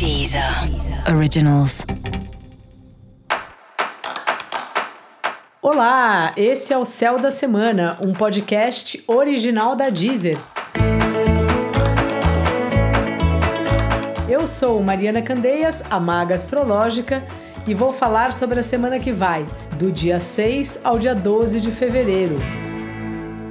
Deezer Originals. Olá, esse é o Céu da Semana, um podcast original da Deezer. Eu sou Mariana Candeias, a maga astrológica, e vou falar sobre a semana que vai, do dia 6 ao dia 12 de fevereiro.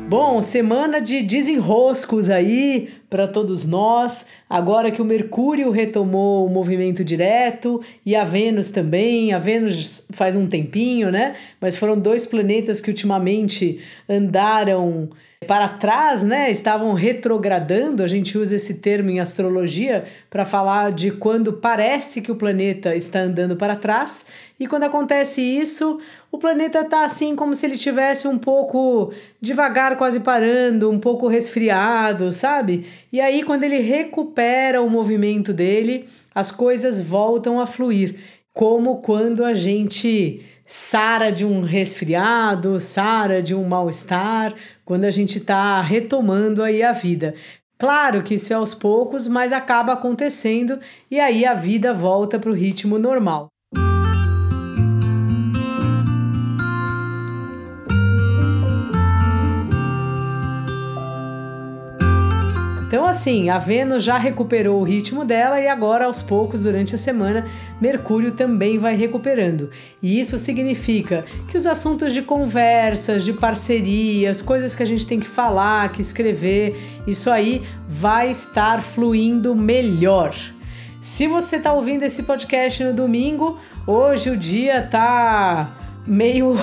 Bom, semana de desenroscos aí para todos nós, agora que o Mercúrio retomou o movimento direto e a Vênus também. A Vênus faz um tempinho, né? Mas foram dois planetas que ultimamente andaram para trás, né? Estavam retrogradando. A gente usa esse termo em astrologia para falar de quando parece que o planeta está andando para trás. E quando acontece isso, o planeta está assim como se ele tivesse um pouco devagar, quase parando, um pouco resfriado, sabe? E aí, quando ele recupera o movimento dele, as coisas voltam a fluir. Como quando a gente sara de um resfriado, sara de um mal-estar, quando a gente está retomando aí a vida. Claro que isso é aos poucos, mas acaba acontecendo e aí a vida volta para o ritmo normal. Então, assim, a Vênus já recuperou o ritmo dela e agora, aos poucos, durante a semana, Mercúrio também vai recuperando. E isso significa que os assuntos de conversas, de parcerias, coisas que a gente tem que falar, que escrever, isso aí vai estar fluindo melhor. Se você está ouvindo esse podcast no domingo, hoje o dia tá meio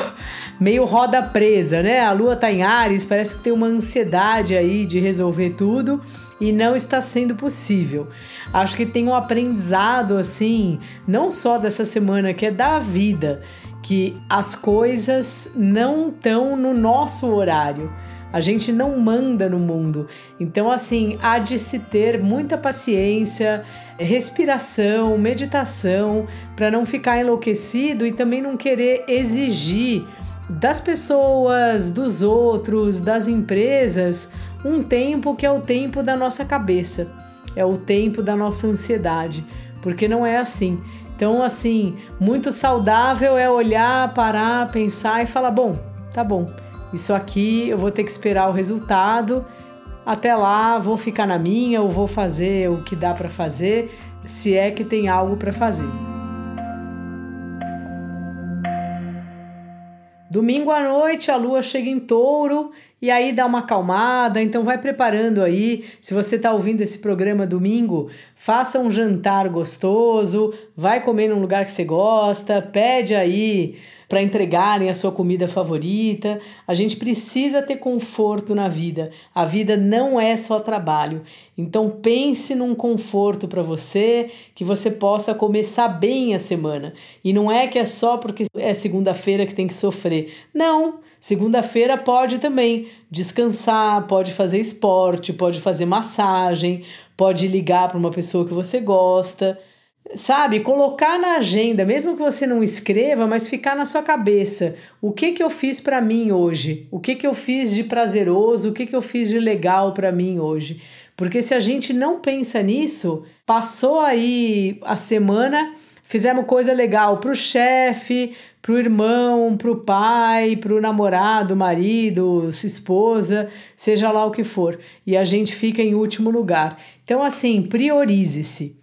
meio roda presa, né? A lua tá em Ares, parece que tem uma ansiedade aí de resolver tudo e não está sendo possível. Acho que tem um aprendizado assim, não só dessa semana, que é da vida, que as coisas não estão no nosso horário. A gente não manda no mundo. Então, assim, há de se ter muita paciência, respiração, meditação, para não ficar enlouquecido e também não querer exigir das pessoas, dos outros, das empresas, um tempo que é o tempo da nossa cabeça, é o tempo da nossa ansiedade, porque não é assim. Então, assim, muito saudável é olhar, parar, pensar e falar: bom, tá bom, isso aqui eu vou ter que esperar o resultado. Até lá, vou ficar na minha ou vou fazer o que dá para fazer, se é que tem algo para fazer. Domingo à noite a lua chega em touro e aí dá uma acalmada, então vai preparando aí. Se você está ouvindo esse programa domingo, faça um jantar gostoso, vai comer num lugar que você gosta, pede aí para entregarem a sua comida favorita. A gente precisa ter conforto na vida. A vida não é só trabalho. Então pense num conforto para você, que você possa começar bem a semana. E não é que é só porque é segunda-feira que tem que sofrer. Não, segunda-feira pode também descansar, pode fazer esporte, pode fazer massagem, pode ligar para uma pessoa que você gosta sabe, colocar na agenda, mesmo que você não escreva, mas ficar na sua cabeça. O que que eu fiz para mim hoje? O que que eu fiz de prazeroso? O que que eu fiz de legal para mim hoje? Porque se a gente não pensa nisso, passou aí a semana, fizemos coisa legal pro chefe, pro irmão, pro pai, pro namorado, marido, esposa, seja lá o que for, e a gente fica em último lugar. Então assim, priorize-se.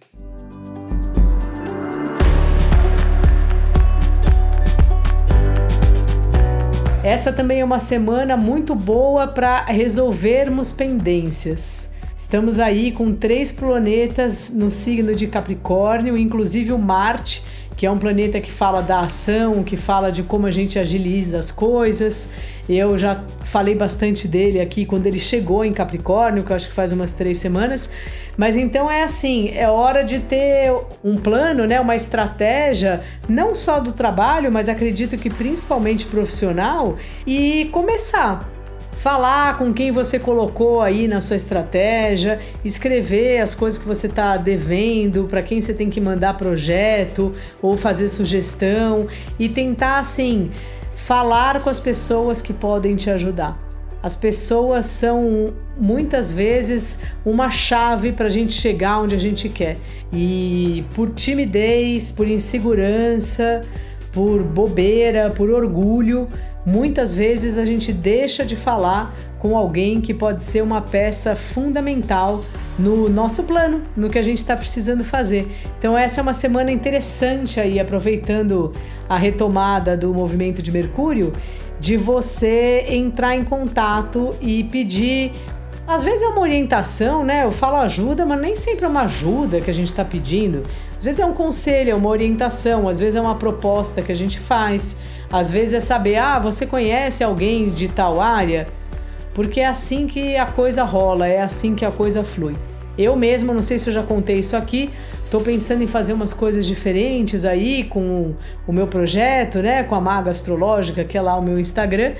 Essa também é uma semana muito boa para resolvermos pendências. Estamos aí com três planetas no signo de Capricórnio, inclusive o Marte que é um planeta que fala da ação, que fala de como a gente agiliza as coisas. Eu já falei bastante dele aqui quando ele chegou em Capricórnio, que eu acho que faz umas três semanas. Mas então é assim, é hora de ter um plano, né, uma estratégia, não só do trabalho, mas acredito que principalmente profissional, e começar falar com quem você colocou aí na sua estratégia, escrever as coisas que você está devendo, para quem você tem que mandar projeto ou fazer sugestão e tentar assim falar com as pessoas que podem te ajudar. As pessoas são muitas vezes uma chave para a gente chegar onde a gente quer. E por timidez, por insegurança, por bobeira, por orgulho, muitas vezes a gente deixa de falar com alguém que pode ser uma peça fundamental no nosso plano, no que a gente está precisando fazer. Então, essa é uma semana interessante aí, aproveitando a retomada do movimento de Mercúrio de você entrar em contato e pedir. Às vezes é uma orientação, né? Eu falo ajuda, mas nem sempre é uma ajuda que a gente está pedindo. Às vezes é um conselho, é uma orientação, às vezes é uma proposta que a gente faz, às vezes é saber, ah, você conhece alguém de tal área? Porque é assim que a coisa rola, é assim que a coisa flui. Eu mesmo, não sei se eu já contei isso aqui, Tô pensando em fazer umas coisas diferentes aí com o meu projeto, né? Com a Maga Astrológica, que é lá o meu Instagram.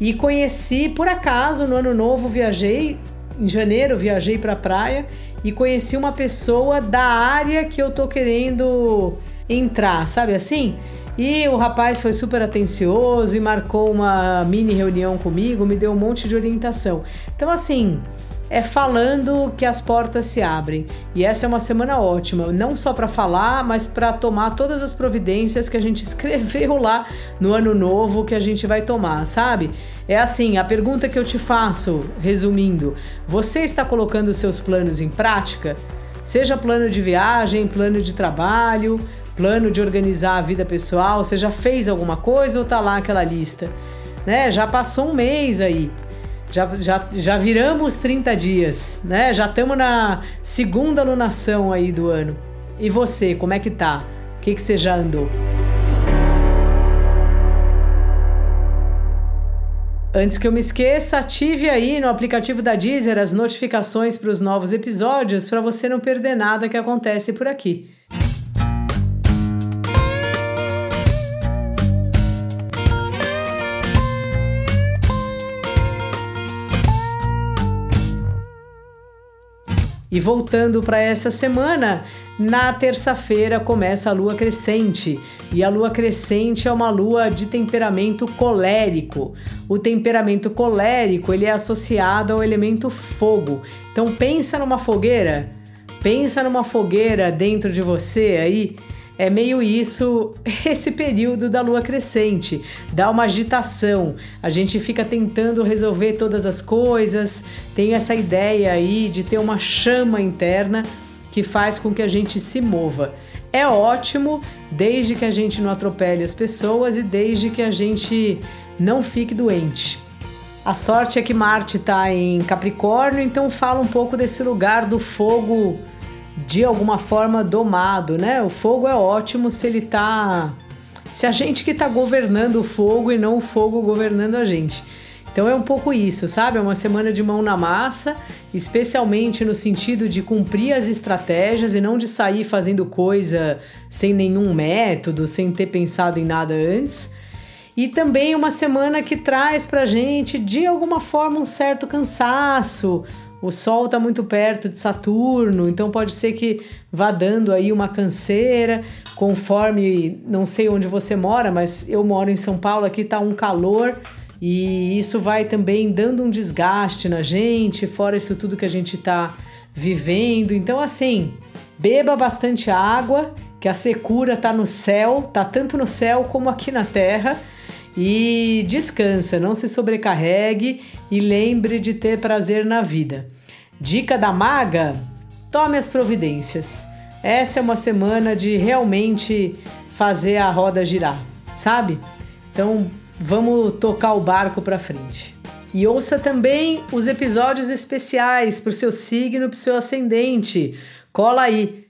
E conheci, por acaso, no ano novo, viajei, em janeiro, viajei pra praia e conheci uma pessoa da área que eu tô querendo entrar, sabe assim? E o rapaz foi super atencioso e marcou uma mini reunião comigo, me deu um monte de orientação. Então, assim, é falando que as portas se abrem. E essa é uma semana ótima, não só para falar, mas para tomar todas as providências que a gente escreveu lá no ano novo que a gente vai tomar, sabe? É assim, a pergunta que eu te faço, resumindo, você está colocando seus planos em prática? Seja plano de viagem, plano de trabalho, plano de organizar a vida pessoal, você já fez alguma coisa ou tá lá aquela lista? Né? Já passou um mês aí. Já, já, já viramos 30 dias, né? Já estamos na segunda lunação aí do ano. E você, como é que tá? O que, que você já andou? Antes que eu me esqueça, ative aí no aplicativo da Deezer as notificações para os novos episódios para você não perder nada que acontece por aqui. E voltando para essa semana, na terça-feira começa a lua crescente. E a lua crescente é uma lua de temperamento colérico. O temperamento colérico, ele é associado ao elemento fogo. Então pensa numa fogueira, pensa numa fogueira dentro de você aí é meio isso, esse período da lua crescente, dá uma agitação. A gente fica tentando resolver todas as coisas, tem essa ideia aí de ter uma chama interna que faz com que a gente se mova. É ótimo desde que a gente não atropele as pessoas e desde que a gente não fique doente. A sorte é que Marte está em Capricórnio, então fala um pouco desse lugar do fogo de alguma forma domado, né? O fogo é ótimo se ele tá se a gente que tá governando o fogo e não o fogo governando a gente. Então é um pouco isso, sabe? É uma semana de mão na massa, especialmente no sentido de cumprir as estratégias e não de sair fazendo coisa sem nenhum método, sem ter pensado em nada antes. E também uma semana que traz pra gente, de alguma forma, um certo cansaço, o Sol está muito perto de Saturno, então pode ser que vá dando aí uma canseira, conforme não sei onde você mora, mas eu moro em São Paulo, aqui está um calor. E isso vai também dando um desgaste na gente, fora isso tudo que a gente está vivendo. Então, assim, beba bastante água, que a secura está no céu, tá tanto no céu como aqui na terra e descansa, não se sobrecarregue e lembre de ter prazer na vida. Dica da maga: tome as providências. Essa é uma semana de realmente fazer a roda girar, sabe? Então vamos tocar o barco para frente. E ouça também os episódios especiais para o seu signo, para o seu ascendente. Cola aí!